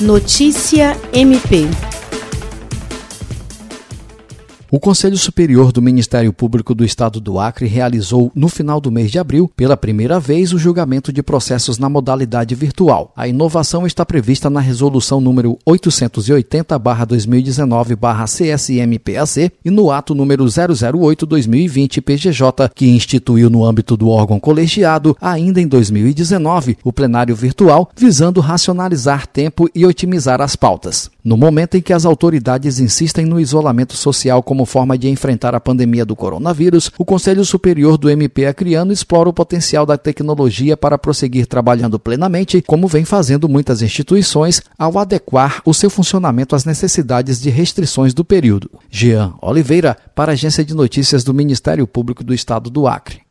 Notícia MP. O Conselho Superior do Ministério Público do Estado do Acre realizou, no final do mês de abril, pela primeira vez, o julgamento de processos na modalidade virtual. A inovação está prevista na Resolução número 880-2019-CSMPAC e no ato número 008-2020-PGJ, que instituiu no âmbito do órgão colegiado, ainda em 2019, o plenário virtual, visando racionalizar tempo e otimizar as pautas. No momento em que as autoridades insistem no isolamento social como forma de enfrentar a pandemia do coronavírus, o Conselho Superior do MP Acreano explora o potencial da tecnologia para prosseguir trabalhando plenamente, como vem fazendo muitas instituições, ao adequar o seu funcionamento às necessidades de restrições do período. Jean Oliveira, para a Agência de Notícias do Ministério Público do Estado do Acre.